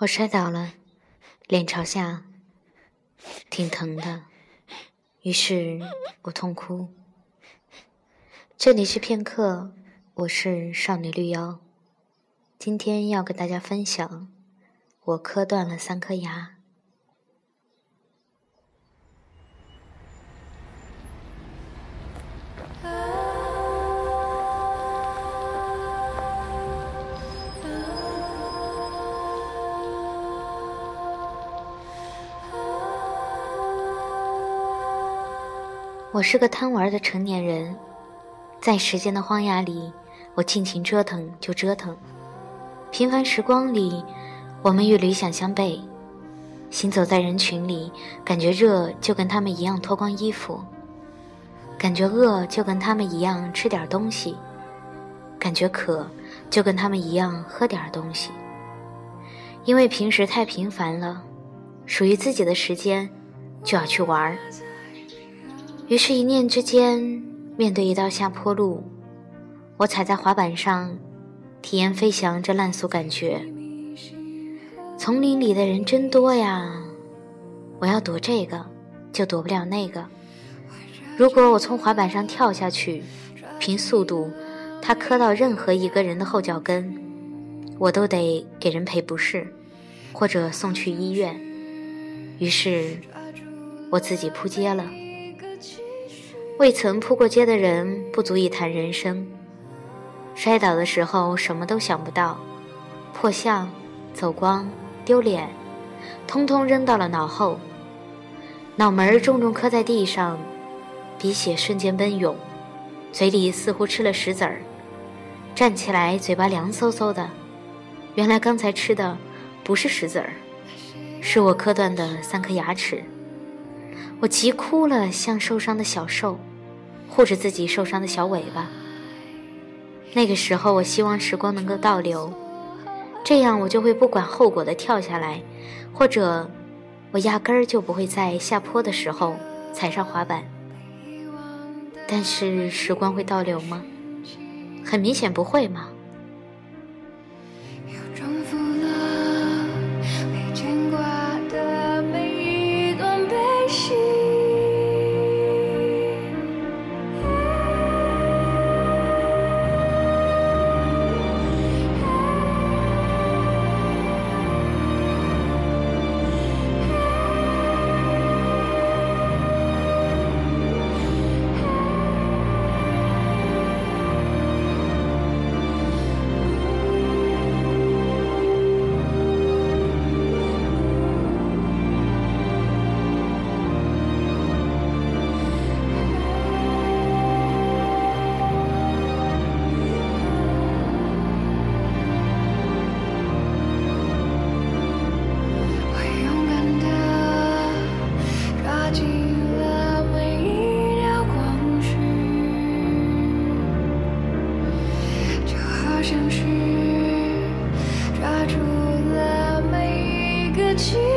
我摔倒了，脸朝下，挺疼的，于是我痛哭。这里是片刻，我是少女绿妖，今天要跟大家分享，我磕断了三颗牙。我是个贪玩的成年人，在时间的荒崖里，我尽情折腾就折腾。平凡时光里，我们与理想相悖。行走在人群里，感觉热就跟他们一样脱光衣服，感觉饿就跟他们一样吃点东西，感觉渴就跟他们一样喝点东西。因为平时太平凡了，属于自己的时间就要去玩。于是，一念之间，面对一道下坡路，我踩在滑板上，体验飞翔这烂俗感觉。丛林里的人真多呀，我要躲这个，就躲不了那个。如果我从滑板上跳下去，凭速度，他磕到任何一个人的后脚跟，我都得给人赔不是，或者送去医院。于是，我自己扑街了。未曾扑过街的人不足以谈人生。摔倒的时候什么都想不到，破相、走光、丢脸，通通扔到了脑后。脑门重重磕在地上，鼻血瞬间奔涌，嘴里似乎吃了石子儿。站起来，嘴巴凉飕飕的。原来刚才吃的不是石子儿，是我磕断的三颗牙齿。我急哭了，像受伤的小兽。护着自己受伤的小尾巴。那个时候，我希望时光能够倒流，这样我就会不管后果的跳下来，或者我压根儿就不会在下坡的时候踩上滑板。但是时光会倒流吗？很明显不会嘛。情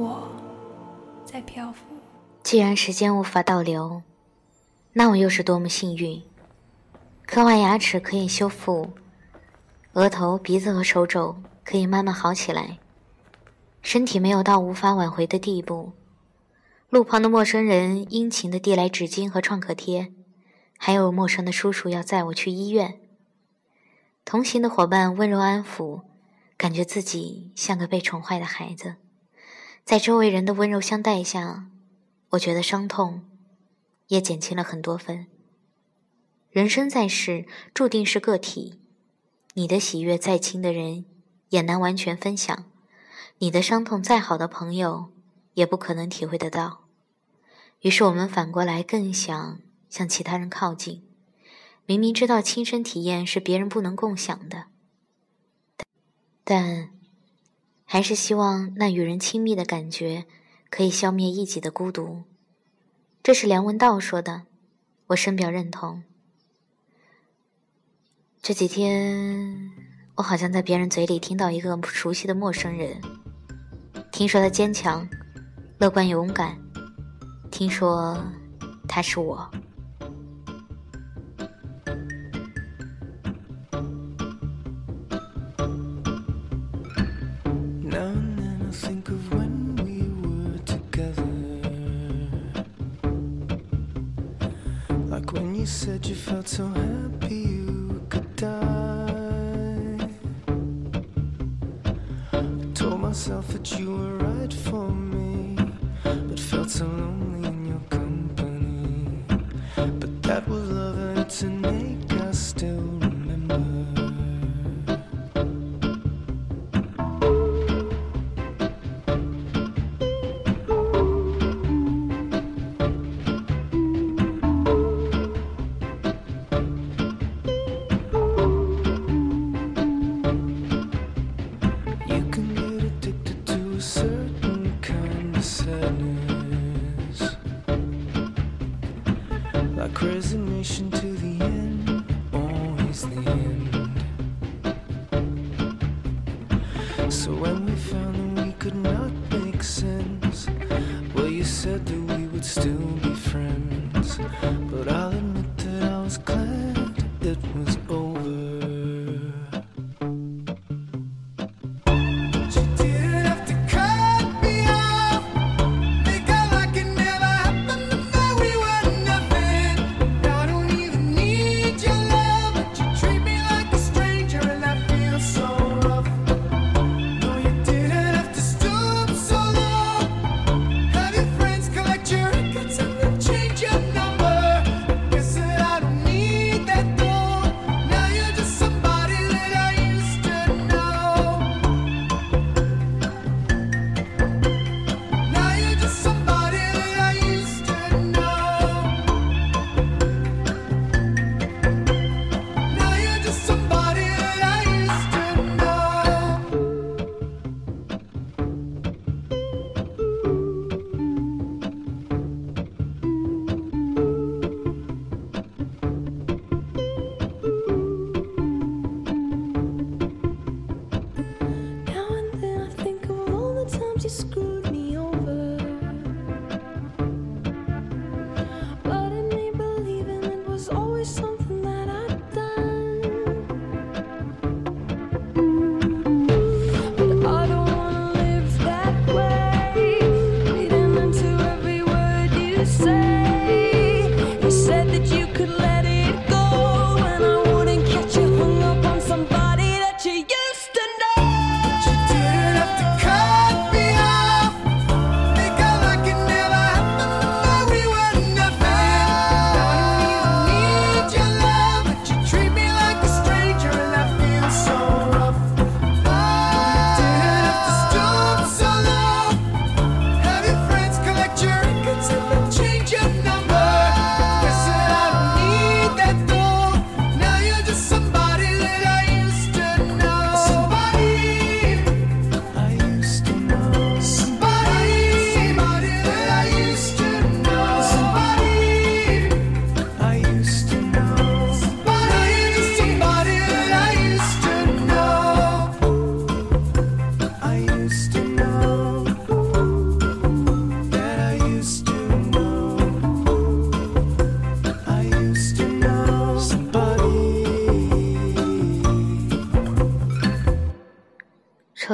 我在漂浮。既然时间无法倒流，那我又是多么幸运！刻画牙齿可以修复，额头、鼻子和手肘可以慢慢好起来，身体没有到无法挽回的地步。路旁的陌生人殷勤地递来纸巾和创可贴，还有陌生的叔叔要载我去医院。同行的伙伴温柔安抚，感觉自己像个被宠坏的孩子。在周围人的温柔相待下，我觉得伤痛也减轻了很多分。人生在世，注定是个体，你的喜悦再亲的人也难完全分享，你的伤痛再好的朋友也不可能体会得到。于是我们反过来更想向其他人靠近，明明知道亲身体验是别人不能共享的，但还是希望那与人亲密的感觉可以消灭一己的孤独。这是梁文道说的，我深表认同。这几天，我好像在别人嘴里听到一个熟悉的陌生人，听说他坚强、乐观、勇敢。听说他是我。you said you felt so happy you could die. I told myself that you were. So when we found that we could not make sense, well, you said that we would still be friends. But I'll admit that I was glad.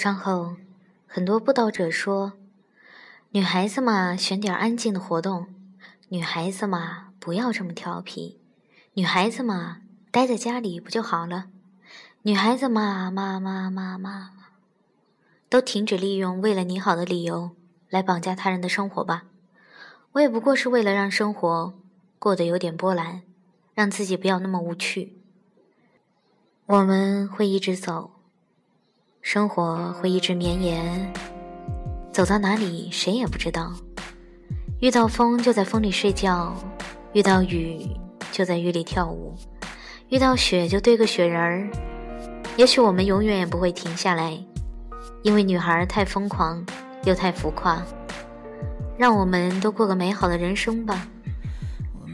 上后，很多布道者说：“女孩子嘛，选点安静的活动；女孩子嘛，不要这么调皮；女孩子嘛，待在家里不就好了？女孩子嘛，妈妈妈妈，都停止利用为了你好的理由来绑架他人的生活吧。我也不过是为了让生活过得有点波澜，让自己不要那么无趣。我们会一直走。”生活会一直绵延，走到哪里谁也不知道。遇到风就在风里睡觉，遇到雨就在雨里跳舞，遇到雪就堆个雪人儿。也许我们永远也不会停下来，因为女孩太疯狂又太浮夸。让我们都过个美好的人生吧。我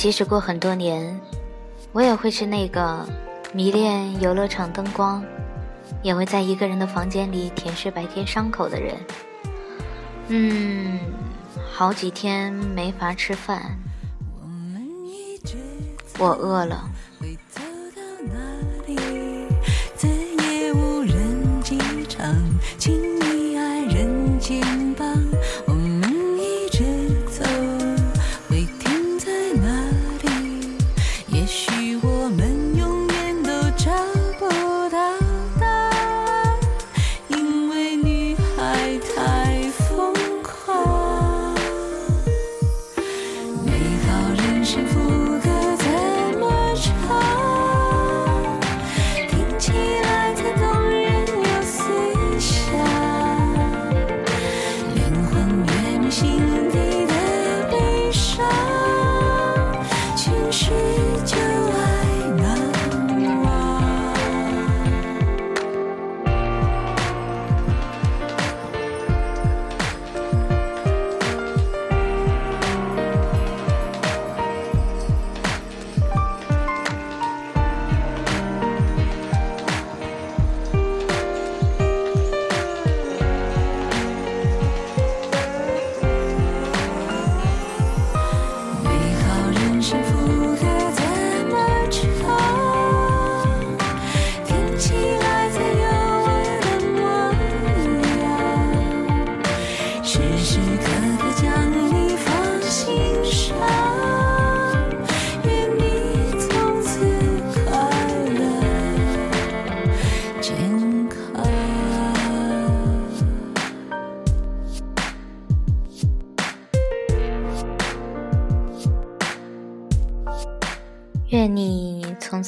即使过很多年，我也会是那个迷恋游乐场灯光，也会在一个人的房间里舔舐白天伤口的人。嗯，好几天没法吃饭，我饿了。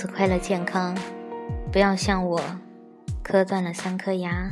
快乐健康，不要像我，磕断了三颗牙。